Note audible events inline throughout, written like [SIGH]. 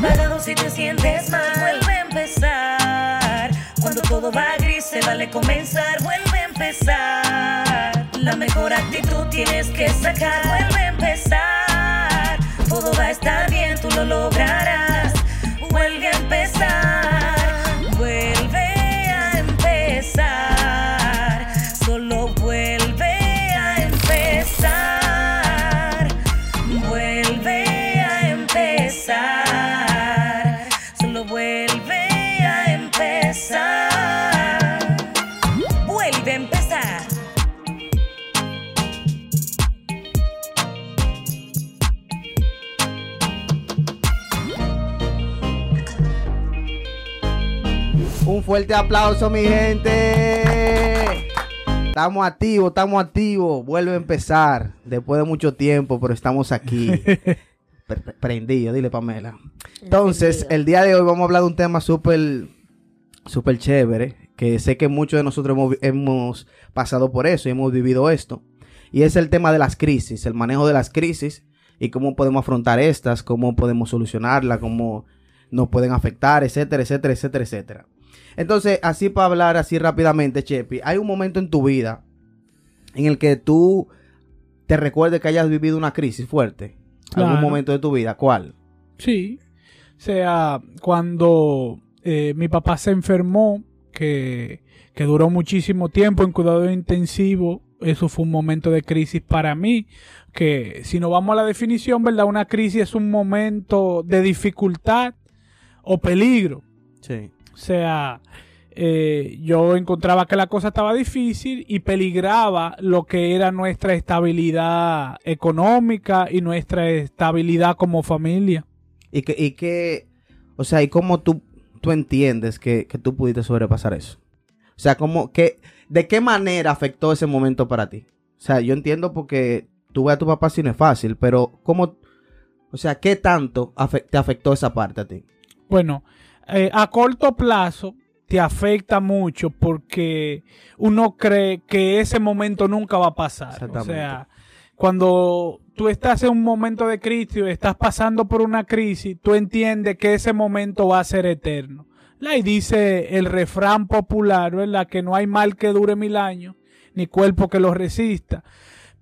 apagado si te sientes mal. Vuelve a empezar. Cuando todo va gris, se vale comenzar. Vuelve a empezar. La mejor actitud tienes que sacar. Vuelve a empezar. Todo va a estar bien, tú lo lograrás. Vuelve a empezar. Fuerte aplauso, mi gente. Estamos activos, estamos activos. Vuelve a empezar después de mucho tiempo, pero estamos aquí. [LAUGHS] Pre- pre- Prendido, dile Pamela. Entonces, el día de hoy vamos a hablar de un tema súper, súper chévere, que sé que muchos de nosotros hemos, hemos pasado por eso y hemos vivido esto. Y es el tema de las crisis, el manejo de las crisis y cómo podemos afrontar estas, cómo podemos solucionarlas, cómo nos pueden afectar, etcétera, etcétera, etcétera, etcétera. Entonces, así para hablar así rápidamente, Chepi, hay un momento en tu vida en el que tú te recuerdes que hayas vivido una crisis fuerte. Algún momento de tu vida, ¿cuál? Sí. O sea, cuando eh, mi papá se enfermó, que, que duró muchísimo tiempo en cuidado intensivo, eso fue un momento de crisis para mí. Que si no vamos a la definición, ¿verdad? Una crisis es un momento de dificultad o peligro. Sí. O sea, eh, yo encontraba que la cosa estaba difícil y peligraba lo que era nuestra estabilidad económica y nuestra estabilidad como familia. Y que, y que o sea, ¿y cómo tú, tú entiendes que, que tú pudiste sobrepasar eso? O sea, ¿cómo, que, ¿de qué manera afectó ese momento para ti? O sea, yo entiendo porque tú ves a tu papá si no es fácil, pero ¿cómo, o sea, qué tanto te afectó esa parte a ti? Bueno, eh, a corto plazo te afecta mucho porque uno cree que ese momento nunca va a pasar. O sea, cuando tú estás en un momento de crisis estás pasando por una crisis, tú entiendes que ese momento va a ser eterno. Y dice el refrán popular, ¿verdad? Que no hay mal que dure mil años, ni cuerpo que lo resista.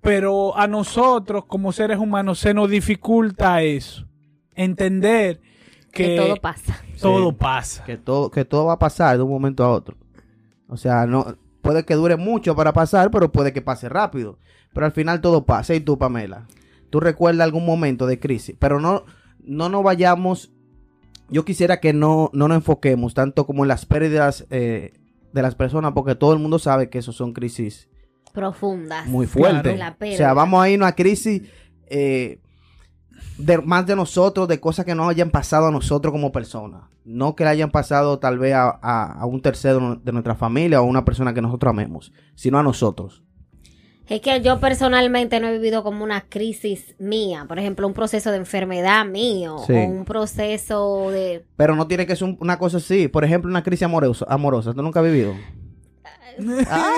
Pero a nosotros, como seres humanos, se nos dificulta eso. Entender que, Que todo pasa. todo Sí. pasa. Que todo, que todo va a pasar de un momento a otro. O sea, no, puede que dure mucho para pasar, pero puede que pase rápido. Pero al final todo pasa. Y tú, Pamela, tú recuerdas algún momento de crisis, pero no, no nos vayamos. Yo quisiera que no, no nos enfoquemos tanto como en las pérdidas eh, de las personas, porque todo el mundo sabe que eso son crisis Profundas. muy fuertes. O sea, vamos a ir a una crisis eh, de, más de nosotros, de cosas que nos hayan pasado a nosotros como personas. No que le hayan pasado tal vez a, a- a un tercero de nuestra familia o a una persona que nosotros amemos, sino a nosotros. Es que yo personalmente no he vivido como una crisis mía. Por ejemplo, un proceso de enfermedad mío. Sí. O un proceso de... Pero no tiene que ser un- una cosa así. Por ejemplo, una crisis amorosa. amorosa. ¿Tú nunca has vivido? [LAUGHS] Ah,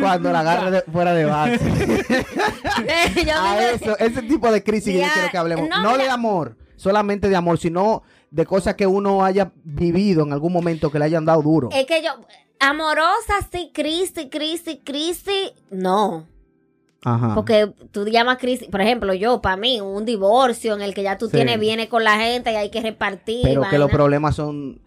cuando la agarre de- fuera de base. [LAUGHS] Yo a eso, ese tipo de crisis que yo quiero que hablemos. no, No, de amor, solamente de amor, sino de cosas que uno haya vivido en algún momento que le hayan dado duro. Es que yo... Amorosa, sí, crisis, crisis, crisis. No. Ajá. Porque tú llamas crisis, por ejemplo, yo, para mí, un divorcio en el que ya tú Sí. tienes bienes con la gente y hay que repartir. Pero que los problemas son.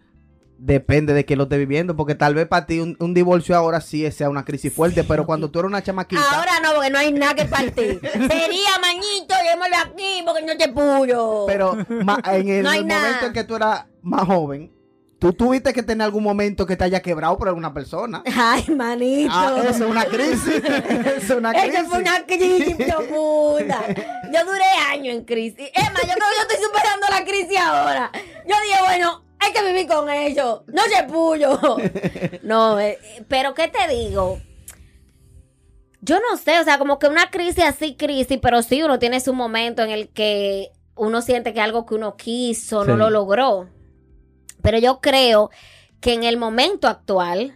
Depende de que lo esté viviendo, porque tal vez para ti un, un divorcio ahora sí sea una crisis fuerte, pero cuando tú eres una chamaquita. Ahora no, porque no hay nada que partir. [LAUGHS] Sería, mañito, démoslo aquí porque no te puyo. Pero ma- en el, No momento en que tú eras más joven, tú tuviste que tener algún momento que te haya quebrado por alguna persona. Ay, manito. Ah, eso es una crisis. [LAUGHS] eso es una crisis. Eso fue una crisis profunda. Yo duré años en crisis. Es más, yo creo que yo estoy superando la crisis ahora. Yo dije, bueno, hay que vivir con ellos. No se puyo. [LAUGHS] No, eh, pero ¿qué te digo? Yo no sé, o sea, como que una crisis así, crisis, pero sí uno tiene su momento en el que uno siente que algo que uno quiso no Sí. lo logró. Pero yo creo que en el momento actual,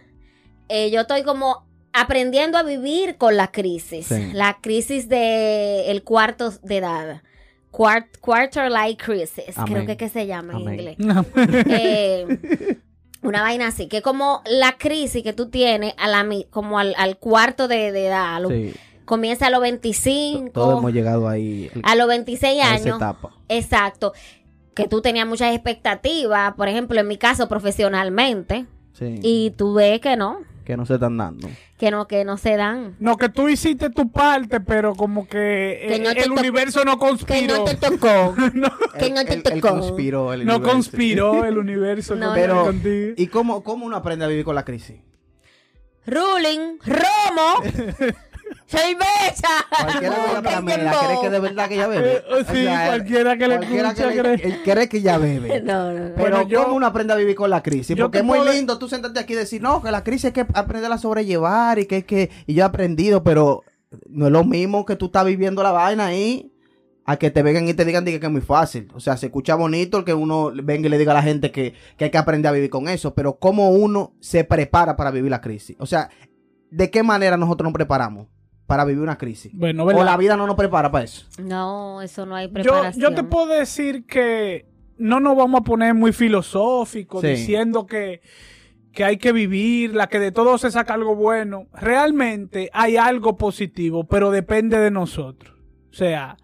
eh, yo estoy como aprendiendo a vivir con la crisis. Sí. La crisis de el cuarto de edad. Quart- quarter life crisis, Amén. creo que, que se llama en inglés. [LAUGHS] Eh, una vaina así, que como la crisis que tú tienes a la, mi- como al, al cuarto de, de edad, a lo- Sí, comienza a los 25, todos hemos llegado ahí el- a los 26 a esa años. etapa. Exacto. Que tú tenías muchas expectativas, por ejemplo, en mi caso profesionalmente, Sí, y tú ves que no, que no se están dando. que no, que no se dan. No, que tú hiciste tu parte, pero como que, Que eh, no el universo no Que conspiró. no te tocó. no, Que no te tocó. conspiró el no universo. conspiró [LAUGHS] el universo No, Pero, contigo. ¿y cómo, cómo uno aprende a vivir con la crisis? Ruling, Romo, [LAUGHS] cerveza. Cualquiera que ella cree que de verdad que ella bebe. Eh, oh, sí, cualquiera que le cualquiera escucha que cree. él cree que ella [LAUGHS] bebe. No, no, no. Pero Bueno, yo- ¿cómo uno aprende a vivir con la crisis? Porque es muy puedo- lindo tú sentarte aquí y decir, no, que la crisis hay que aprenderla a sobrellevar y que es que y yo he aprendido, pero no es lo mismo que tú estás viviendo la vaina ahí a que te vengan y te digan diga, que es muy fácil. O sea, se escucha bonito el que uno venga y le diga a la gente que, que hay que aprender a vivir con eso, pero ¿cómo uno se prepara para vivir la crisis? O sea, ¿de qué manera nosotros nos preparamos para vivir una crisis? Bueno, O ¿verdad? la vida no nos prepara para eso. No, eso no hay yo, preparación. yo te puedo decir que no nos vamos a poner muy filosóficos Sí. diciendo que, que hay que vivirla, que de todo se saca algo bueno. Realmente hay algo positivo, pero depende de nosotros. O sea,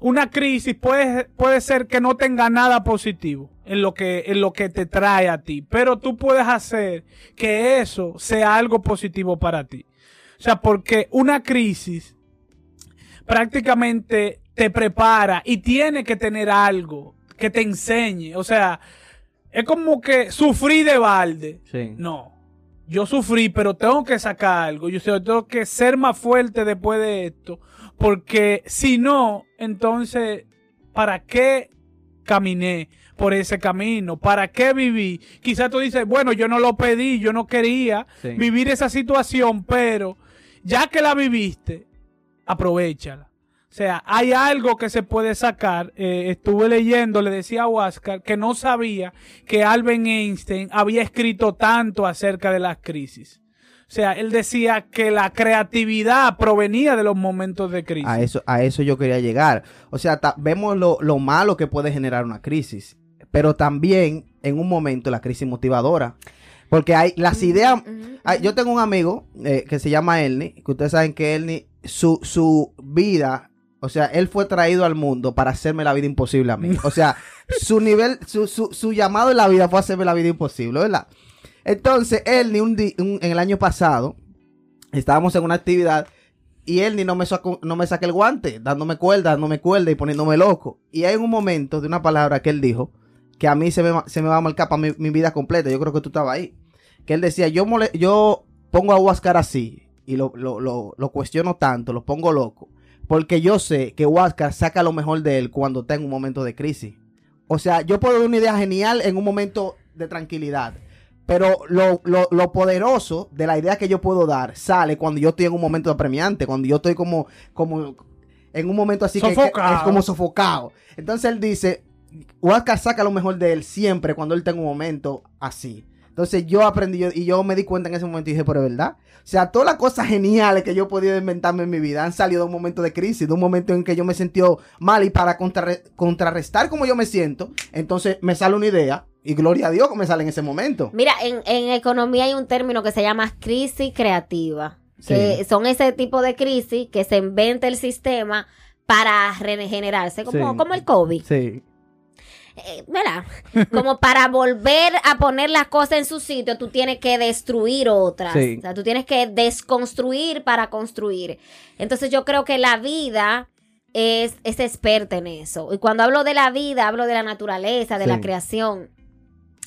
una crisis puede, puede ser que no tenga nada positivo en lo, que, en lo que te trae a ti, pero tú puedes hacer que eso sea algo positivo para ti. O sea, porque una crisis prácticamente te prepara y tiene que tener algo que te enseñe. O sea, es como que sufrí de balde. Sí. No. Yo sufrí, pero tengo que sacar algo. Yo tengo que ser más fuerte después de esto. Porque si no, entonces, ¿para qué caminé por ese camino? ¿Para qué viví? Quizás tú dices, bueno, yo no lo pedí, yo no quería Sí. vivir esa situación, pero ya que la viviste, aprovechala. O sea, hay algo que se puede sacar. Eh, estuve leyendo, le decía a Oscar que no sabía que Albert Einstein había escrito tanto acerca de las crisis. O sea, él decía que la creatividad provenía de los momentos de crisis. A eso, a eso yo quería llegar. O sea, vemos lo, lo malo que puede generar una crisis, pero también en un momento la crisis motivadora. Porque hay las ideas. Hay- yo tengo un amigo eh, que se llama Ernie, que ustedes saben que Ernie, su, su vida, o sea, él fue traído al mundo para hacerme la vida imposible a mí. O sea, [LAUGHS] su nivel, su, su, su llamado en la vida fue hacerme la vida imposible, ¿verdad? Entonces, Ernie, un di- un- en el año pasado, estábamos en una actividad y Ernie no me, sacó, no me saca el guante, dándome cuerda, dándome cuerda y poniéndome loco. Y hay un momento de una palabra que él dijo que a mí se me, va- se me va a marcar para mi, mi vida completa. Yo creo que tú estabas ahí. Que él decía, yo, mole- yo pongo a Huáscar así y lo, lo, lo, lo cuestiono tanto, lo pongo loco. Porque yo sé que Huáscar saca lo mejor de él cuando está en un momento de crisis. O sea, yo puedo dar una idea genial en un momento de tranquilidad. Pero lo, lo, lo poderoso de la idea que yo puedo dar sale cuando yo estoy en un momento apremiante, cuando yo estoy como, como en un momento así que- que, es como sofocado. Entonces él dice, Huáscar saca lo mejor de él siempre cuando él está en un momento así. Entonces yo aprendí yo- y yo me di cuenta en ese momento y dije, pero es verdad. O sea, todas las cosas geniales que yo he podido inventarme en mi vida han salido de un momento de crisis, de un momento en que yo me sentí mal y para contrarre- contrarrestar como yo me siento, entonces me sale una idea y gloria a Dios que me sale en ese momento. Mira, en, en economía hay un término que se llama crisis creativa. Que Sí. son ese tipo de crisis que se inventa el sistema para regenerarse, como, Sí. como el COVID. Sí. Eh, ¿verdad? [LAUGHS] Como para volver a poner las cosas en su sitio, tú tienes que destruir otras. Sí. O sea, tú tienes que desconstruir para construir. Entonces yo creo que la vida es, es experta en eso. Y cuando hablo de la vida, hablo de la naturaleza, de Sí. la creación,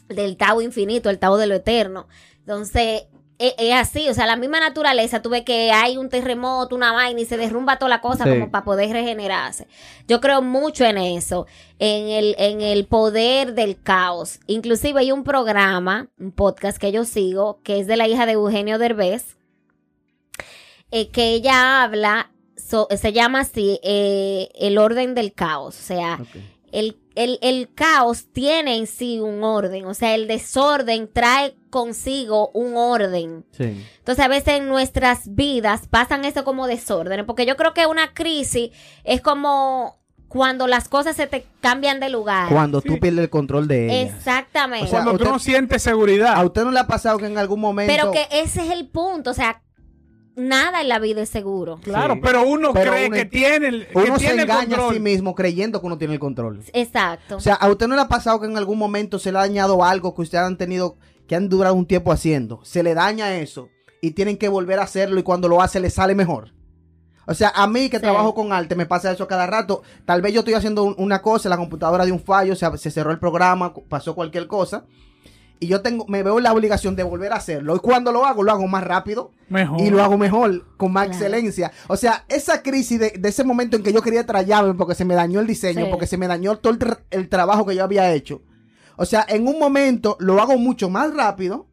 del Tao infinito, el Tao de lo eterno. Entonces, es, es así, o sea, la misma naturaleza, tú ves que hay un terremoto, una vaina y se derrumba toda la cosa Sí. como para poder regenerarse. Yo creo mucho en eso, en el, en el poder del caos. Inclusive hay un programa, un podcast que yo sigo, que es de la hija de Eugenio Derbez, eh, que ella habla, so- se llama así, eh, el orden del caos. O sea. El, el, el caos tiene en sí un orden, o sea, el desorden trae consigo un orden. Sí. Entonces, a veces en nuestras vidas pasan eso como desorden, porque yo creo que una crisis es como cuando las cosas se te cambian de lugar. Cuando Sí. tú pierdes el control de ella. Exactamente. O sea, Cuando tú usted- no sientes seguridad. ¿A usted no le ha pasado que en algún momento... Pero que ese es el punto, o sea, nada en la vida es seguro. Claro, Sí. pero uno Pero cree uno- que tiene el, que uno se tiene el engaña a control. sí mismo creyendo que uno tiene el control. Exacto. O sea, ¿a usted no le ha pasado que en algún momento se le ha dañado algo que ustedes han tenido, que han durado un tiempo haciendo? Se le daña eso y tienen que volver a hacerlo y cuando lo hace le sale mejor. O sea, a mí que Sí. trabajo con arte me pasa eso cada rato. Tal vez yo estoy haciendo un- una cosa, la computadora de un fallo, se, se cerró el programa, pasó cualquier cosa. Y yo tengo, me veo en la obligación de volver a hacerlo. Y cuando lo hago, lo hago más rápido Mejor. y lo hago mejor, con más Claro. excelencia. O sea, esa crisis de, de ese momento en que yo quería trallarme porque se me dañó el diseño, Sí. porque se me dañó todo el, tra- el trabajo que yo había hecho. O sea, en un momento lo hago mucho más rápido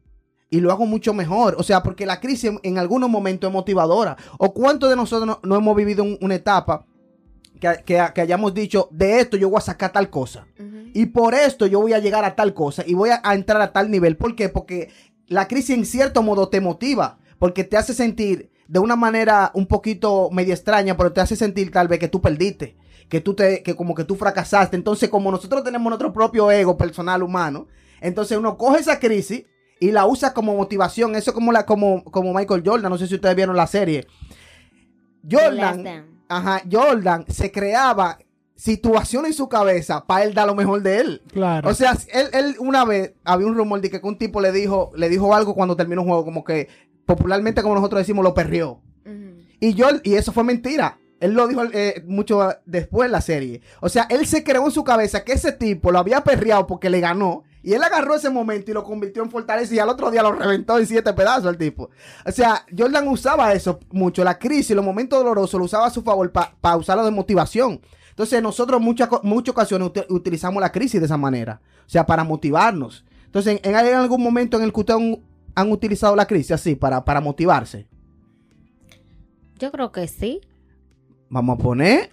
y lo hago mucho mejor. O sea, porque la crisis en, en algunos momentos es motivadora. ¿O cuántos de nosotros no, no hemos vivido un- una etapa que, que- que hayamos dicho, de esto yo voy a sacar tal cosa? Ujú. Y por esto yo voy a llegar a tal cosa y voy a, a entrar a tal nivel. ¿Por qué? Porque la crisis en cierto modo te motiva, porque te hace sentir de una manera un poquito media extraña, pero te hace sentir tal vez que tú perdiste, que tú te, que como que tú fracasaste. Entonces, como nosotros tenemos nuestro propio ego personal humano, entonces uno coge esa crisis y la usa como motivación. Eso como la, como, como Michael Jordan, no sé si ustedes vieron la serie. Jordan, ajá, Jordan se creaba situaciones en su cabeza para él dar lo mejor de él. Claro. O sea, él, él una vez había un rumor de que un tipo le dijo, le dijo algo cuando terminó un juego, como que popularmente como nosotros decimos, lo perrió. Y yo, y eso fue mentira. Él lo dijo eh, mucho después en la serie. O sea, él se creó en su cabeza que ese tipo lo había perreado porque le ganó. Y él agarró ese momento y lo convirtió en fortaleza y al otro día lo reventó en siete pedazos al tipo. O sea, Jordan usaba eso mucho, la crisis, los momentos dolorosos, lo usaba a su favor para usarlo de motivación. Entonces nosotros muchas muchas ocasiones uti- utilizamos la crisis de esa manera. O sea, para motivarnos. Entonces, ¿en, algún momento en el que ustedes han, han utilizado la crisis así para, para motivarse? Yo creo que sí. Vamos a poner.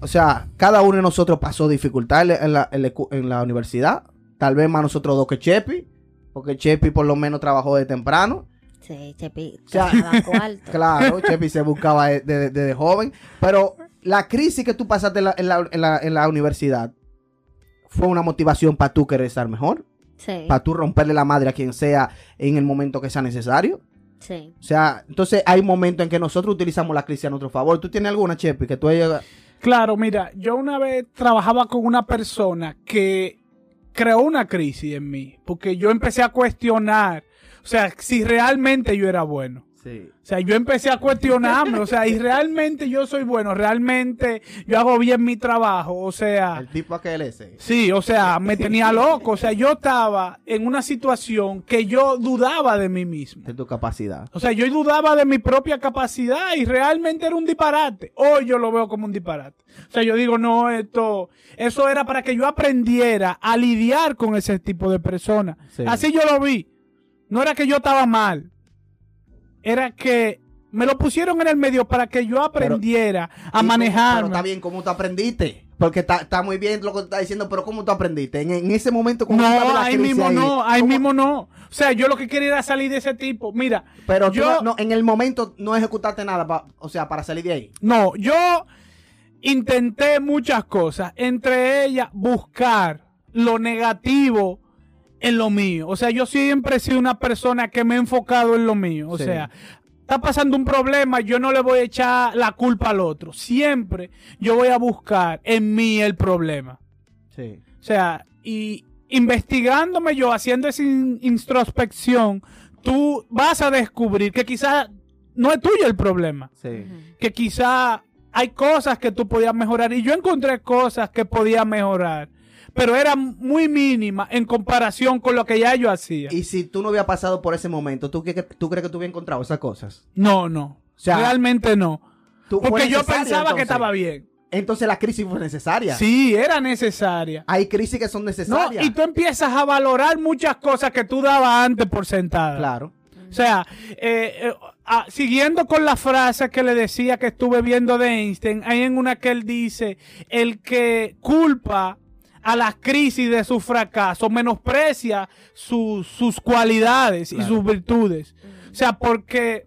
o sea, cada uno de nosotros pasó dificultades en la, en la, en la universidad. Tal vez más nosotros dos que Chepi. Porque Chepi por lo menos trabajó de temprano. Sí, Chepi, O sea. [LAUGHS] Claro, Chepi se buscaba desde de, de joven. Pero la crisis que tú pasaste en la, en la- en la- en la universidad fue una motivación para tú querer estar mejor. Sí, Para tú romperle la madre a quien sea en el momento que sea necesario. sí. O sea, entonces hay momentos en que nosotros utilizamos la crisis a nuestro favor. ¿Tú tienes alguna, Chepi, que tú hayas... Claro, mira, yo una vez trabajaba con una persona que creó una crisis en mí, porque yo empecé a cuestionar, o sea, si realmente yo era bueno. Sí. O sea, yo empecé a cuestionarme, o sea, y realmente yo soy bueno, realmente yo hago bien mi trabajo, o sea, El tipo aquel ese. sí, o sea, me tenía loco, o sea, yo estaba en una situación que yo dudaba de mí mismo. De tu capacidad. O sea, yo dudaba de mi propia capacidad y realmente era un disparate. Hoy yo lo veo como un disparate. O sea, yo digo, no, esto, eso era para que yo aprendiera a lidiar con ese tipo de personas. Sí. Así yo lo vi. No era que yo estaba mal. Era que me lo pusieron en el medio para que yo aprendiera a manejar. Pero está bien, ¿cómo tú aprendiste? Porque está, está muy bien lo que tú estás diciendo, pero ¿cómo tú aprendiste? En, en ese momento, ¿cómo No, la ahí mismo no, ahí ¿cómo- mismo no. O sea, yo lo que quería era salir de ese tipo. Mira, Pero tú yo, no, no, en el momento no ejecutaste nada, pa- o sea, para salir de ahí. No, yo intenté muchas cosas, entre ellas buscar lo negativo en lo mío. O sea, yo siempre he sido una persona que me he enfocado en lo mío. O Sí. sea, está pasando un problema, yo no le voy a echar la culpa al otro. Siempre yo voy a buscar en mí el problema. Sí. O sea, y investigándome yo, haciendo esa in- introspección, tú vas a descubrir que quizás no es tuyo el problema Sí. que quizá hay cosas que tú podías mejorar y yo encontré cosas que podía mejorar, pero eran muy mínimas en comparación con lo que ya yo hacía. Y si tú no hubieras pasado por ese momento, ¿tú, qué- tú crees que tú hubieras encontrado esas cosas? No, no. sea, realmente no. Porque yo pensaba que estaba bien. Entonces la crisis fue necesaria. Sí, era necesaria. Hay crisis que son No, necesarias. y tú empiezas a valorar muchas cosas que tú dabas antes por sentada. Claro. O sea, eh, eh, siguiendo con la frase que le decía que estuve viendo de Einstein, hay en una que él dice, el que culpa a las crisis de su fracaso menosprecia sus- sus cualidades y sus virtudes. O sea, porque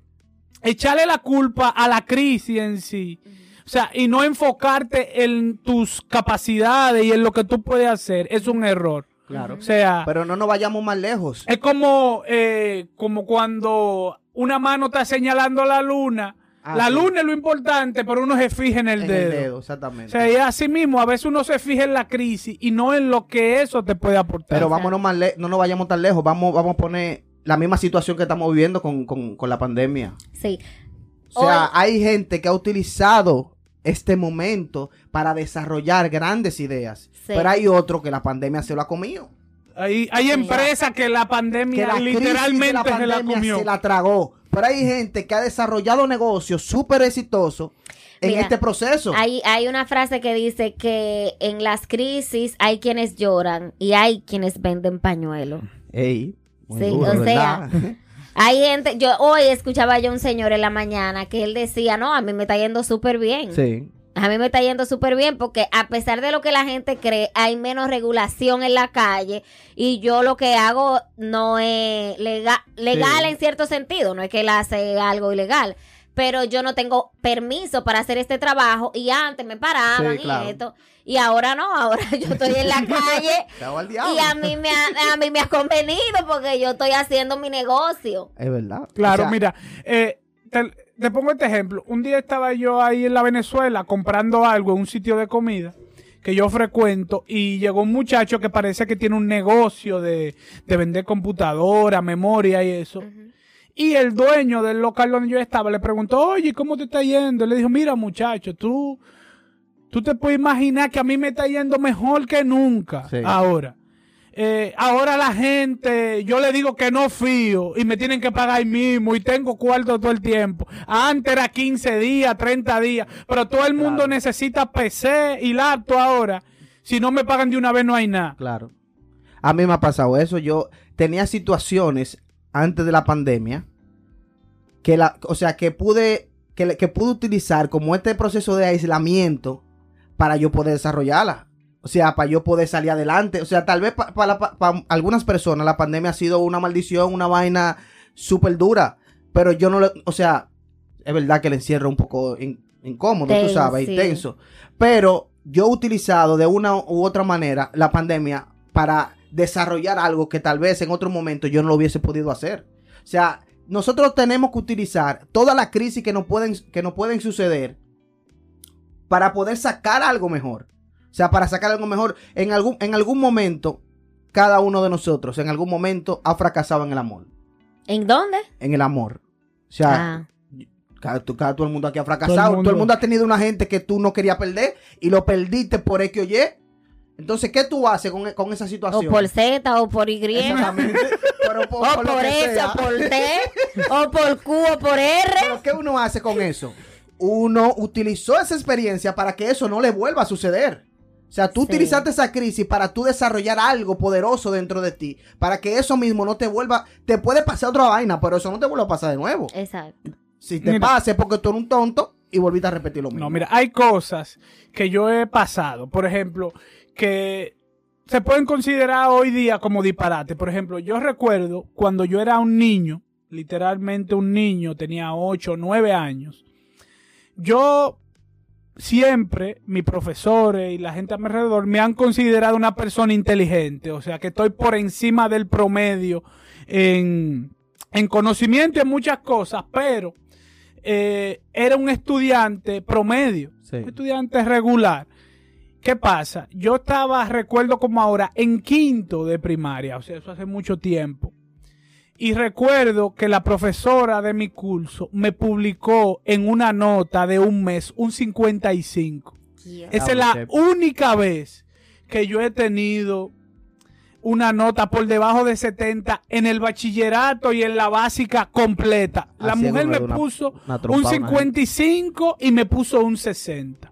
echarle la culpa a la crisis en sí, O sea, y no enfocarte en tus capacidades y en lo que tú puedes hacer es un error. Claro. O sea, Pero no nos vayamos más lejos. es como, eh, como cuando una mano está señalando la luna. Ah, la sí. luna es lo importante, pero uno se fija en el, En dedo. el dedo, O exactamente. sea, y así mismo, a veces uno se fija en la crisis y no en lo que eso te puede aportar. Pero vámonos más le- no nos vayamos tan lejos. Vamos, vamos a poner la misma situación que estamos viviendo con, con- con la pandemia. Sí. O sea, Hoy- hay gente que ha utilizado este momento para desarrollar grandes ideas. Sí. Pero hay otro que la pandemia se lo ha comido. hay, hay empresas que la Que pandemia la literalmente la se la pandemia comió. se la tragó. Pero hay gente que ha desarrollado negocios súper exitosos en Mira, este proceso. Hay, hay una frase que dice que en las crisis hay quienes lloran y hay quienes venden pañuelos. Ey, muy Sí, duro, o ¿verdad? [LAUGHS] Hay gente, yo hoy escuchaba yo un señor en la mañana que él decía, no, a mí me está yendo súper bien. sí. A mí me está yendo súper bien porque a pesar de lo que la gente cree, hay menos regulación en la calle y yo lo que hago no es lega- legal Sí. en cierto sentido, no es que él hace algo ilegal, pero yo no tengo permiso para hacer este trabajo y antes me paraban Sí, claro. y esto y ahora no, ahora [LAUGHS] yo estoy en la [LAUGHS] calle y a mí me ha, a mí me ha convenido porque yo estoy haciendo mi negocio. Es verdad. Claro, O sea, mira, eh, te pongo este ejemplo. Un día estaba yo ahí en la Venezuela comprando algo en un sitio de comida que yo frecuento y llegó un muchacho que parece que tiene un negocio de, de vender computadora, memoria y eso. Y el dueño del local donde yo estaba le preguntó, oye, ¿cómo te está yendo? Y le dijo, mira muchacho, tú, tú te puedes imaginar que a mí me está yendo mejor que nunca Sí. ahora. Eh, ahora la gente, yo le digo que no fío y me tienen que pagar ahí mismo y tengo cuarto todo el tiempo. Antes era 15 días, 30 días, pero todo el mundo Claro. necesita PC y laptop ahora. Si no me pagan de una vez no hay nada. Claro. A mí me ha pasado eso. Yo tenía situaciones antes de la pandemia que la, o sea, que pude, que, que pude utilizar como este proceso de aislamiento para yo poder desarrollarla. O sea, para yo poder salir adelante. O sea, tal vez para algunas personas la pandemia ha sido una maldición, una vaina súper dura. Pero yo no lo, o sea, es verdad que el encierro es un poco in- incómodo, tú sabes, sí. intenso. Pero yo he utilizado de una u otra manera la pandemia para desarrollar algo que tal vez en otro momento yo no lo hubiese podido hacer. O sea, nosotros tenemos que utilizar toda la crisis que nos pueden, que nos pueden suceder para poder sacar algo mejor. O sea, para sacar algo mejor. En algún, en algún momento, cada uno de nosotros, en algún momento, ha fracasado en el amor. ¿En dónde? En el amor. O sea, Ah, cada, todo el mundo aquí ha Todo fracasado. el Todo el mundo ha tenido una gente que tú no querías perder y lo perdiste por X o Y. Entonces, ¿qué tú haces con, con esa o situación? por Z, o por Y, Exactamente. [LAUGHS] Pero por, o por por S, sea. o por T, o por Q, o por R. Pero ¿qué uno hace con eso? Uno utilizó esa experiencia para que eso no le vuelva a suceder. O sea, tú Sí. utilizaste esa crisis para tú desarrollar algo poderoso dentro de ti, para que eso mismo no te vuelva, te puede pasar otra vaina, pero eso no te vuelva a pasar de nuevo. Exacto. Si te Mira. pase porque tú eres un tonto y volviste a repetir lo mismo. No, mira, hay cosas que yo he pasado, por ejemplo, que se pueden considerar hoy día como disparate. Por ejemplo, yo recuerdo cuando yo era un niño, literalmente un niño, tenía 8 o 9 años, yo siempre, mis profesores y la gente a mi alrededor me han considerado una persona inteligente, o sea que estoy por encima del promedio en, en conocimiento y en muchas cosas, pero eh, era un estudiante promedio, Sí. un estudiante regular. ¿Qué pasa? Yo estaba, recuerdo como ahora, en quinto de primaria, o sea, eso hace mucho tiempo. Y recuerdo que la profesora de mi curso me publicó en una nota de un mes un 55. Dios. Esa es Ah, la única vez que yo he tenido una nota por debajo de 70 en el bachillerato y en la básica completa. La Así mujer me una- puso una un trompa, gente. 55 y me puso un 60.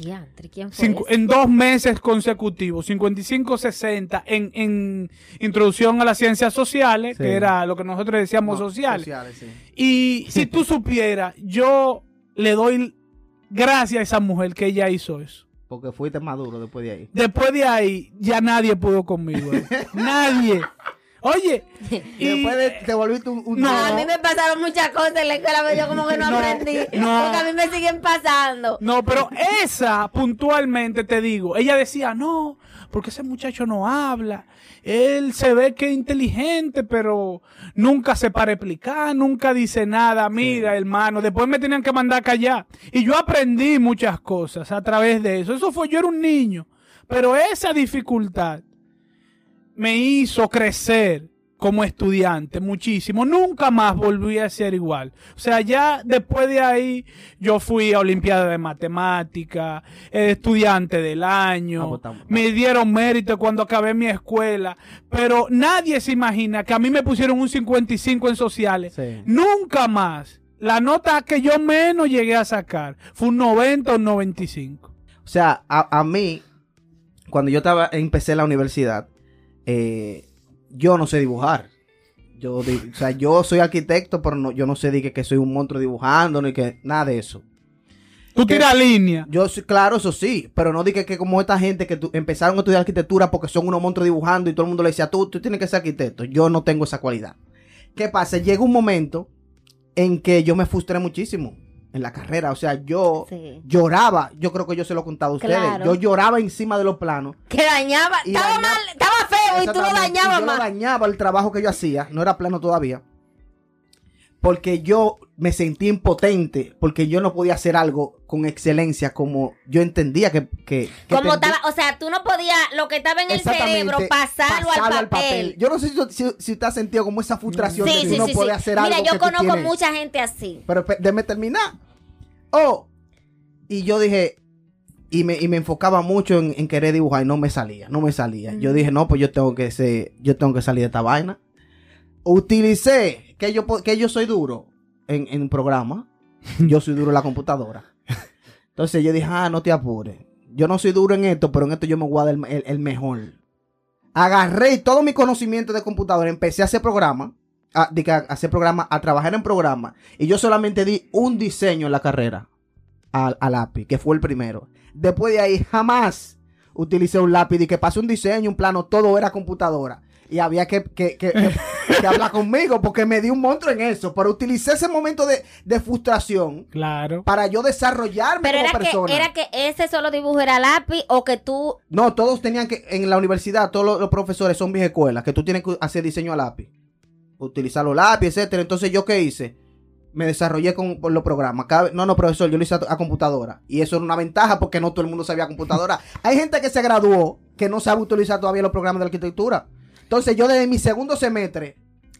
Diantre, ¿quién fue Cincu- ese? en dos meses consecutivos, 55-60 en, en introducción a las ciencias sociales, Sí. que era lo que nosotros decíamos No, sociales. sociales, sí. Y si tú [LAUGHS] supieras, yo le doy gracias a esa mujer que ella hizo eso. Porque fuiste maduro después de ahí. Después de ahí, ya nadie pudo conmigo. eh. [LAUGHS] nadie. Oye, y- [LAUGHS] Después de, te volviste un... un- No. A mí me pasaron muchas cosas en la escuela, pero yo como que no, No, aprendí. no. Porque a mí me siguen pasando. No, pero esa puntualmente te digo, ella decía, no, porque ese muchacho no habla. Él se ve que es inteligente, pero nunca se para explicar, nunca dice nada. Mira, hermano, después me tenían que mandar callar. Y yo aprendí muchas cosas a través de eso. Eso fue, yo era un niño. Pero esa dificultad me hizo crecer como estudiante muchísimo. Nunca más volví a ser igual. O sea, ya después de ahí yo fui a Olimpiada de Matemática, eh, estudiante del año, me dieron mérito cuando acabé mi escuela, pero nadie se imagina que a mí me pusieron un 55 en sociales. Sí. Nunca más. La nota que yo menos llegué a sacar fue un 90 o un 95. O sea, a, a mí, cuando yo estaba, empecé la universidad, eh, yo no sé dibujar. Yo, o sea, yo soy arquitecto, pero no, yo no sé que, que soy un monstruo dibujando, ni que nada de eso. Tú tiras línea. Yo claro, eso sí, pero no dije que como esta gente que tu- empezaron a estudiar arquitectura porque son unos monstruos dibujando y todo el mundo le decía, tú, tú tienes que ser arquitecto. Yo no tengo esa cualidad. ¿Qué pasa? Llega un momento en que yo me frustré muchísimo en la carrera. O sea, yo Sí. lloraba, yo creo que yo se lo he contado a ustedes. Claro. Yo lloraba encima de los planos. Que dañaba. Estaba dañaba- mal, estaba feo y tú lo dañabas yo más. lo dañaba el trabajo que yo hacía, no era plano todavía. Porque yo me sentí impotente, porque yo no podía hacer algo con excelencia como yo entendía que... que, que Como estaba, o sea, tú no podías lo que estaba en el cerebro pasarlo, al papel. Yo no sé si, si, si te has sentido como esa frustración Sí, de que sí, uno sí, puede hacer algo Mira, yo que tú conozco tienes. mucha gente así. Pero pe- déjame terminar. Oh, y yo dije, y me, y me enfocaba mucho en, en querer dibujar y no me salía, no me salía. Yo dije, no, pues yo tengo que ser, yo tengo que salir de esta vaina. Utilicé que yo, que yo soy duro en, en programa. Yo soy duro en la computadora. Entonces yo dije, ah, no te apures. Yo no soy duro en esto, pero en esto yo me voy el, el- mejor. Agarré todo mi conocimiento de computadora, empecé a hacer programa, a, a hacer programa, a trabajar en programa. Y yo solamente di un diseño en la carrera al, al lápiz, que fue el primero. Después de ahí jamás utilicé un lápiz y que pasé un diseño, un plano, todo era computadora. Y había que, que, que- que- que hablar [LAUGHS] conmigo porque me di un monstruo en eso. Pero utilicé ese momento de, de frustración Claro. para yo desarrollarme Pero como era que, persona. era que ese solo dibujo era lápiz o que tú. No, todos tenían que, en la universidad, todos los, los profesores son viejas escuelas, que tú tienes que hacer diseño a lápiz, utilizar los lápices, etcétera. Entonces, ¿yo qué hice? Me desarrollé con, con los programas. Cada vez- no, no, profesor, yo lo hice a, a computadora. Y eso era una ventaja porque no todo el mundo sabía computadora. [LAUGHS] Hay gente que se graduó que no sabe utilizar todavía los programas de arquitectura. Entonces, yo desde mi segundo semestre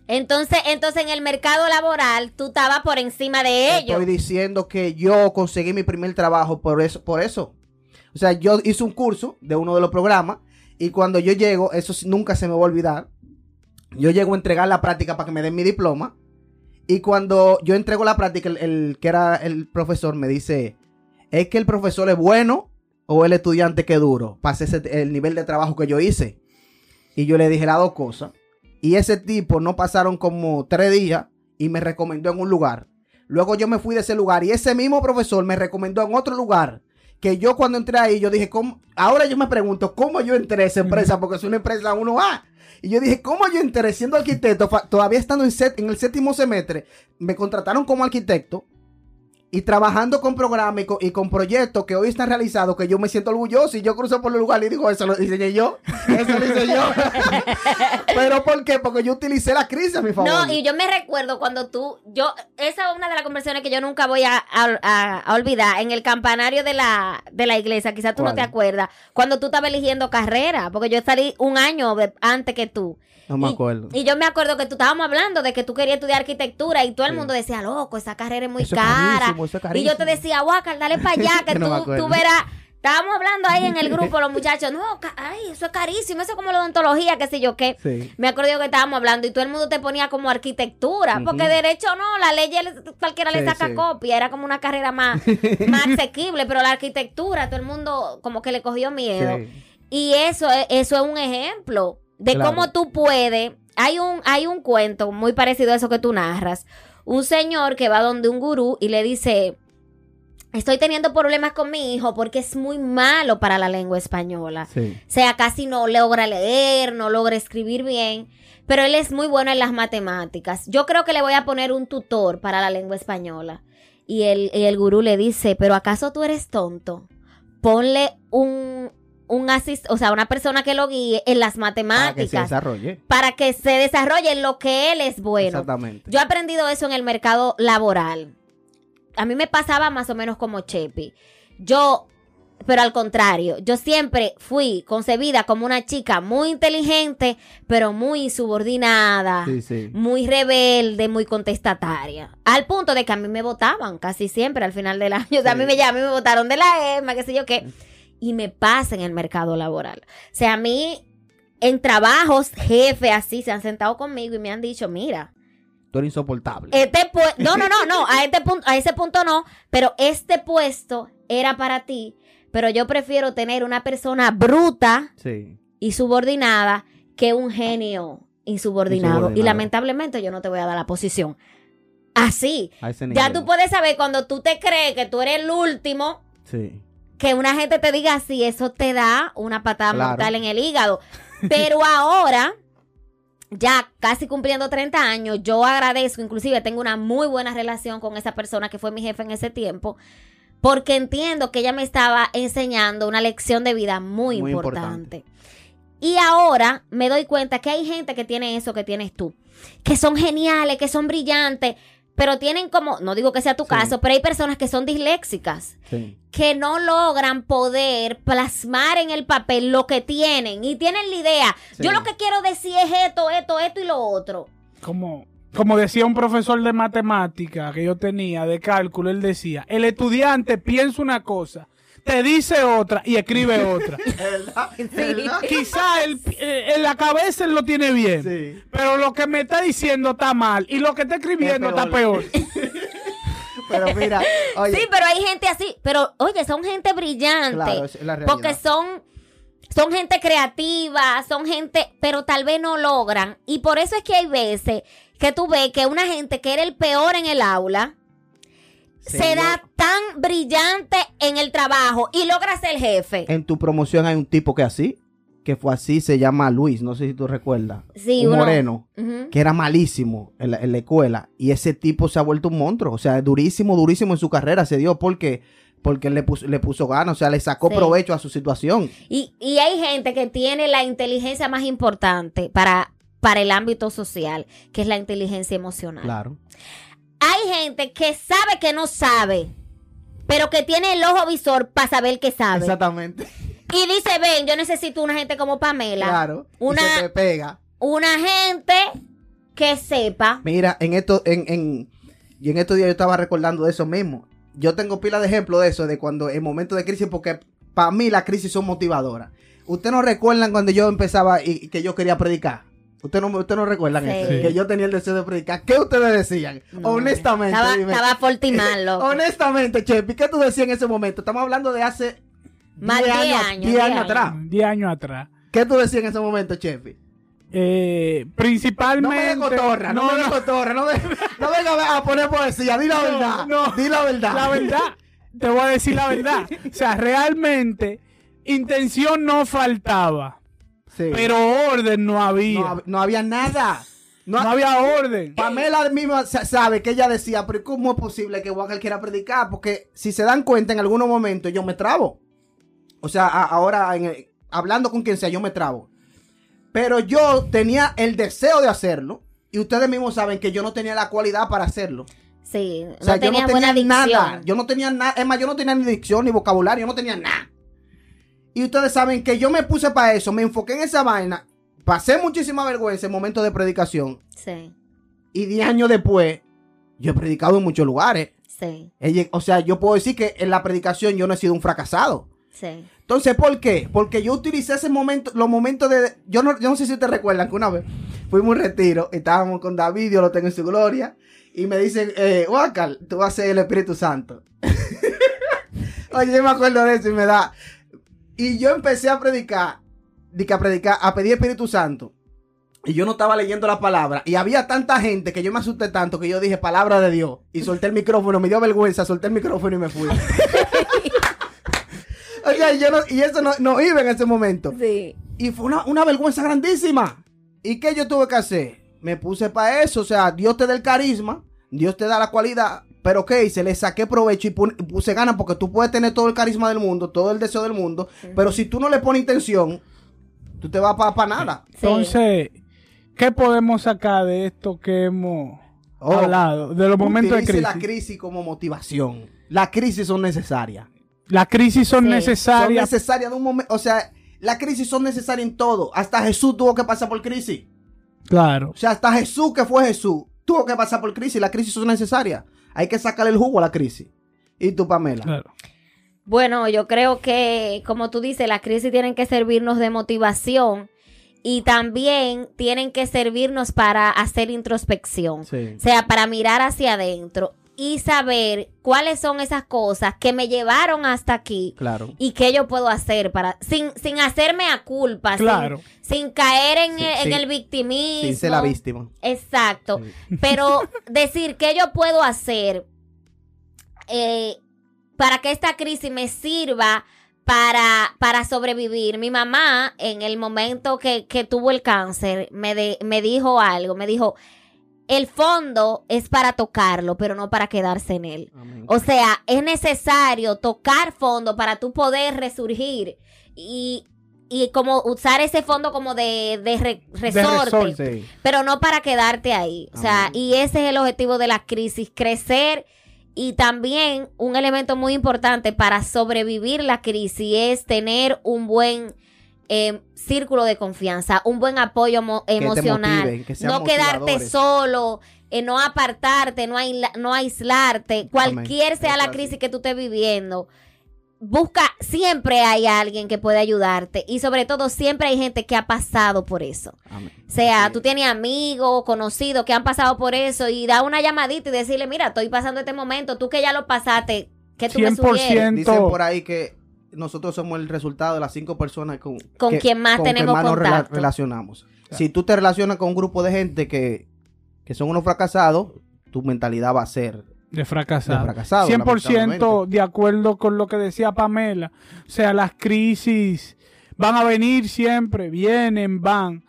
Entonces, entonces en el mercado laboral tú estabas por encima de ellos. estoy diciendo que yo conseguí mi primer trabajo por eso, por eso. O sea, yo hice un curso de uno de los programas y cuando yo llego, eso nunca se me va a olvidar. Yo llego a entregar la práctica para que me den mi diploma y cuando yo entrego la práctica, el, el que era el profesor me dice, es que el profesor es bueno o el estudiante que duro para ese- el nivel de trabajo que yo hice. Y yo le dije las dos cosas. Y ese tipo no pasaron como tres días y me recomendó en un lugar. Luego yo me fui de ese lugar y ese mismo profesor me recomendó en otro lugar. Que yo cuando entré ahí, yo dije, ¿cómo? ahora yo me pregunto, ¿cómo yo entré a esa empresa? Porque es una empresa 1A. Y yo dije, ¿cómo yo entré siendo arquitecto? Todavía estando en, set- en el séptimo semestre, me contrataron como arquitecto y trabajando con programas y con, y con proyectos que hoy están realizados, que yo me siento orgulloso y yo cruzo por el lugar y digo, eso lo diseñé yo, eso lo hice yo. [LAUGHS] Pero ¿por qué? Porque yo utilicé la crisis a mi favor. No, y yo me recuerdo cuando tú, yo, esa es una de las conversaciones que yo nunca voy a, a- a- a olvidar, en el campanario de la, de la iglesia, quizás tú no te acuerdas, cuando tú estabas eligiendo carrera, porque yo salí un año antes que tú. No me Y- acuerdo. Y, yo me acuerdo que tú estábamos hablando de que tú querías estudiar arquitectura y todo el Sí. mundo decía, loco, esa carrera es muy Eso es cara. Carísimo, eso es y yo te decía, Huacal, dale para allá, [LAUGHS] que No tú, tú verás. Estábamos hablando ahí en el [LAUGHS] grupo, los muchachos, no, ay, eso es carísimo, eso es como la odontología, qué sé yo qué. Sí. Me acuerdo que estábamos hablando y todo el mundo te ponía como arquitectura, porque Ujú. derecho no, la ley le- cualquiera le Sí, saca sí. copia, era como una carrera más, [LAUGHS] más asequible, pero la arquitectura, todo el mundo como que le cogió miedo. Y eso es, eso es un ejemplo de Claro. cómo tú puedes. Hay un, hay un cuento muy parecido a eso que tú narras. Un señor que va donde un gurú y le dice, estoy teniendo problemas con mi hijo porque es muy malo para la lengua española. Sí. O sea, casi no logra leer, no logra escribir bien, pero él es muy bueno en las matemáticas. Yo creo que le voy a poner un tutor para la lengua española. Y el, y el gurú le dice, pero ¿acaso tú eres tonto? Ponle un, un asist, o sea, una persona que lo guíe en las Para que se matemáticas desarrolle. para que se desarrolle en lo que él es bueno. Exactamente. Yo he aprendido eso en el mercado laboral. A mí me pasaba más o menos como Chepi. Yo, pero al contrario, yo siempre fui concebida como una chica muy inteligente, pero muy subordinada, Sí, sí. muy rebelde, muy contestataria. Al punto de que a mí me votaban casi siempre al final del año. O sea, a mí me llaman, a mí me votaron de la EMA, qué sé yo qué. Y me pasa en el mercado laboral. O sea, a mí en trabajos, jefe así, se han sentado conmigo y me han dicho, mira, Tú eres insoportable. este no, no, no, no, a [LAUGHS] este punto, a ese punto no, pero este puesto era para ti, pero yo prefiero tener una persona bruta sí. y subordinada que un genio insubordinado. Insubordinado. Y lamentablemente yo no te voy a dar la posición. Así. Ya tú puedes saber cuando tú te crees que tú eres el último, Sí. Que una gente te diga así, eso te da una patada Claro. mortal en el hígado. Pero [LAUGHS] ahora, ya casi cumpliendo 30 años, yo agradezco, inclusive tengo una muy buena relación con esa persona que fue mi jefe en ese tiempo, porque entiendo que ella me estaba enseñando una lección de vida muy, Muy importante. Y ahora me doy cuenta que hay gente que tiene eso que tienes tú, que son geniales, que son brillantes, pero tienen como, no digo que sea tu Sí. caso, pero hay personas que son disléxicas Sí. que no logran poder plasmar en el papel lo que tienen y tienen la idea. Sí. Yo lo que quiero decir es esto, esto, esto y lo otro. Como, como decía un profesor de matemática que yo tenía, de cálculo, él decía, el estudiante piensa una cosa, te dice otra y escribe [LAUGHS] otra. ¿Verdad? Quizá él, eh, en la cabeza él lo tiene bien, Sí. pero lo que me está diciendo está mal y lo que está escribiendo Es está peor. peor. [LAUGHS] Pero mira, oye. sí, pero hay gente así, pero oye, son gente brillante. Claro, es la realidad. porque son son gente creativa, son gente, pero tal vez no logran. Y por eso es que hay veces que tú ves que una gente que era el peor en el aula Se da tan brillante en el trabajo y logra ser jefe. En tu promoción hay un tipo que así, que fue así, se llama Luis, no sé si tú recuerdas. Sí, un uno- moreno, que era malísimo en la, en la escuela. Y ese tipo se ha vuelto un monstruo. O sea, durísimo, durísimo en su carrera. Se dio porque, porque él le puso, le puso ganas, o sea, le sacó Sí. provecho a su situación. Y, y hay gente que tiene la inteligencia más importante para, para el ámbito social, que es la inteligencia emocional. Claro. Hay gente que sabe que no sabe, pero que tiene el ojo visor para saber que sabe. Exactamente. Y dice, ven, yo necesito una gente como Pamela. Claro. Y Una, se te pega. una gente que sepa. Mira, en esto, en, en, y en estos días yo estaba recordando de eso mismo. Yo tengo pila de ejemplos de eso, de cuando en momentos de crisis, porque para mí las crisis son motivadoras. ¿Ustedes no recuerdan cuando yo empezaba y, y que yo quería predicar? ¿Ustedes no, usted no recuerdan Sí. eso? Que yo tenía el deseo de predicar. ¿Qué ustedes decían? No, Honestamente. Estaba, dime. estaba loco. [LAUGHS] Honestamente, Chepi, ¿qué tú decías en ese momento? Estamos hablando de hace Más 10 10 años, años, 10 10 años años. atrás. Diez años atrás. ¿Qué tú decías en ese momento, Chepi? Eh, No principalmente. me de cotorra, no, me cotorra, no, me- no venga a poner poesía, di la No, verdad, no. di la verdad. La verdad, te voy a decir la verdad. O sea, realmente, intención no faltaba, Sí. pero orden no había. no, hab- no había nada. No, No había orden. Pamela misma sa- sabe que ella decía, pero ¿cómo es posible que Walker quiera predicar? Porque si se dan cuenta, en algunos momentos yo me trabo. O sea, a- ahora en el- hablando con quien sea, yo me trabo. Pero yo tenía el deseo de hacerlo. Y ustedes mismos saben que yo no tenía la cualidad para hacerlo. Sí, O sea, no yo tenía no tenía buena dicción. nada. Yo no tenía nada. Es más, yo no tenía ni dicción, ni vocabulario. Yo no tenía nada. Y ustedes saben que yo me puse para eso. Me enfoqué en esa vaina. Pasé muchísima vergüenza en momentos de predicación. Sí, Y 10 años después, yo he predicado en muchos lugares. sí, O sea, yo puedo decir que en la predicación yo no he sido un fracasado. sí. Entonces, ¿por qué? Porque yo utilicé ese momento, los momentos de... Yo no, yo no sé si te recuerdan que una vez fuimos a un retiro, estábamos con David, Dios lo tengo en su gloria, y me dicen, eh, Huacal, tú vas a ser el Espíritu Santo. [LAUGHS] Oye, yo me acuerdo de eso y me da... Y yo empecé a predicar, a predicar, a pedir Espíritu Santo. Y yo no estaba leyendo la palabra. Y había tanta gente que yo me asusté tanto que yo dije palabra de Dios. Y solté el micrófono, me dio vergüenza, solté el micrófono y me fui. [LAUGHS] o sea, yo no, y eso no, no iba en ese momento. Sí. Y fue una, una vergüenza grandísima. ¿Y qué yo tuve que hacer? Me puse para eso. O sea, Dios te da el carisma, Dios te da la cualidad. Pero ¿qué hice? Le saqué provecho y pu- puse ganas porque tú puedes tener todo el carisma del mundo, todo el deseo del mundo. Pero si tú no le pones intención, tú te vas para nada. Sí. Entonces, ¿qué podemos sacar de esto que hemos Oh, hablado? De los momentos de crisis. la crisis como motivación. Las crisis son necesarias. Las crisis son Sí. Son necesarias. necesarias de un momento. O sea, las crisis son necesarias en todo. Hasta Jesús tuvo que pasar por crisis. claro. O sea, hasta Jesús, que fue Jesús, tuvo que pasar por crisis. Las crisis son necesarias. Hay que sacarle el jugo a la crisis. ¿Y tú, Pamela? claro. Bueno, yo creo que, como tú dices, las crisis tienen que servirnos de motivación y también tienen que servirnos para hacer introspección. Sí. O sea, para mirar hacia adentro y saber cuáles son esas cosas que me llevaron hasta aquí Claro. y qué yo puedo hacer para sin sin hacerme a culpa, sin- Claro. sin, caer en, Sí, el, en sí. el victimismo. Sí, se la víctima. Exacto. Pero [LAUGHS] decir qué yo puedo hacer eh, para que esta crisis me sirva para, para sobrevivir. Mi mamá, en el momento que, que tuvo el cáncer, me, de- me dijo algo. Me dijo, el fondo es para tocarlo, pero no para quedarse en él. Amén. O sea, es necesario tocar fondo para tú poder resurgir y, y como usar ese fondo como de, de re- resorte, pero no para quedarte ahí. O sea, y ese es el objetivo de la crisis, crecer y también un elemento muy importante para sobrevivir la crisis es tener un buen eh, círculo de confianza, un buen apoyo emocional, motiven, que no quedarte solo, eh, no apartarte, no, aisla- no aislarte, cualquier sea la crisis que tú estés viviendo. Busca, siempre hay alguien que puede ayudarte y sobre todo siempre hay gente que ha pasado por eso. Amén. O sea, tú es. tienes amigos, conocidos que han pasado por eso y da una llamadita y decirle, mira, estoy pasando este momento, tú que ya lo pasaste, ¿qué tú me 100%. sugieres? Dicen por ahí que nosotros somos el resultado de las cinco personas con, Con que- quien más con tenemos nos rela- contacto. relacionamos. Si tú te relacionas con un grupo de gente que, que son unos fracasados, tu mentalidad va a ser De fracasado. de fracasado. 100% lamentablemente. de acuerdo con lo que decía Pamela. O sea, las crisis van a venir siempre, vienen, van.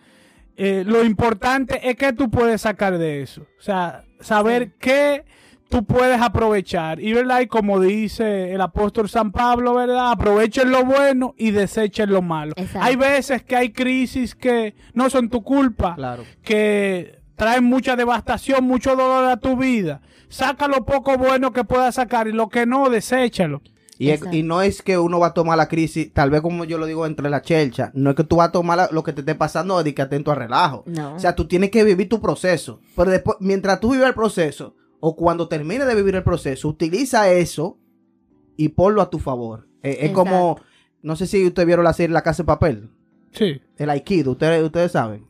Eh, lo importante es que tú puedes sacar de eso. O sea, saber qué tú puedes aprovechar. Y, ¿verdad? Y como dice el apóstol San Pablo, ¿verdad? Aprovechen lo bueno y desechen lo malo. Exacto. Hay veces que hay crisis que no son tu culpa Claro. que traen mucha devastación, mucho dolor a tu vida. Saca lo poco bueno que puedas sacar y lo que no, deséchalo. Y, es- y no es que uno va a tomar la crisis, tal vez como yo lo digo entre la chelcha, no es que tú vas a tomar la- lo que te esté pasando de que atento a relajo. No. O sea, tú tienes que vivir tu proceso. Pero después, mientras tú vives el proceso, o cuando termines de vivir el proceso, utiliza eso y ponlo a tu favor. Eh, es como, no sé si ustedes vieron la serie La Casa de Papel, Sí. el Aikido, ustedes, ustedes saben.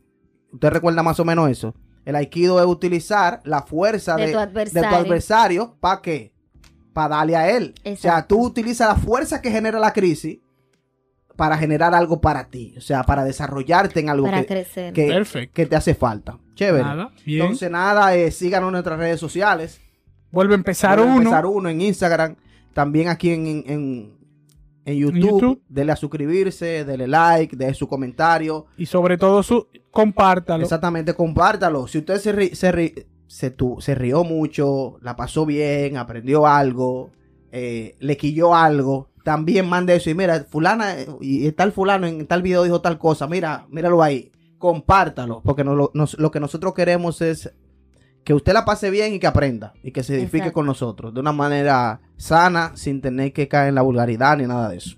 Ustedes recuerdan más o menos eso. El Aikido es utilizar la fuerza De de, tu de adversario. tu adversario para qué? Para darle a él. O sea, tú utilizas la fuerza que genera la crisis para generar algo para ti. O sea, para desarrollarte en algo para que, crecer. que, que te hace falta. Chévere. Nada, bien. Entonces, nada, eh, síganos en nuestras redes sociales. Vuelve a empezar Vuelve a uno. empezar uno en Instagram. También aquí en, en, en- en YouTube. YouTube. Dele a suscribirse, dele like, deje su comentario. Y sobre todo, su, compártalo. Exactamente, compártalo. Si usted se, ri- se, ri- se, tu- se rió mucho, la pasó bien, aprendió algo, eh, le quilló algo, también mande eso. Y mira, fulana, eh, y tal fulano en tal video dijo tal cosa, mira, míralo ahí, compártalo, porque no- lo, nos- lo que nosotros queremos es que usted la pase bien y que aprenda, y que se edifique Exacto. con nosotros, de una manera sana, sin tener que caer en la vulgaridad ni nada de eso.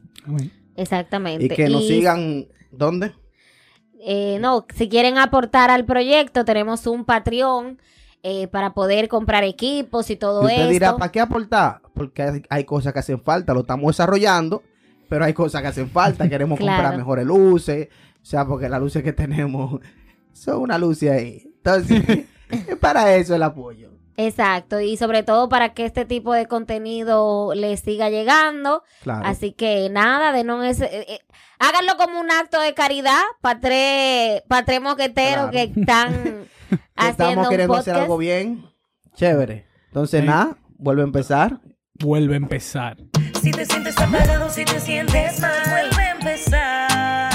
Exactamente. Y que nos Y, sigan, ¿dónde? eh, no, si quieren aportar al proyecto, tenemos un Patreon eh, para poder comprar equipos y todo Y usted esto. dirá, ¿para qué aportar? Porque hay, hay cosas que hacen falta, lo estamos desarrollando, pero hay cosas que hacen falta, queremos [LAUGHS] Claro. comprar mejores luces, o sea, porque las luces que tenemos [LAUGHS] son una luz ahí. Entonces, [LAUGHS] es para eso el apoyo. Exacto, y sobre todo para que este tipo de contenido les siga llegando. Claro. Así que nada, de no es, eh, eh, háganlo como un acto de caridad para tres, pa' tres moqueteros Claro. que están [LAUGHS] Que haciendo Estamos un queriendo hacer algo bien. Chévere. Entonces, Sí. nada, vuelve a empezar. Vuelve a empezar. Si te sientes apagado, si te sientes mal, vuelve a empezar.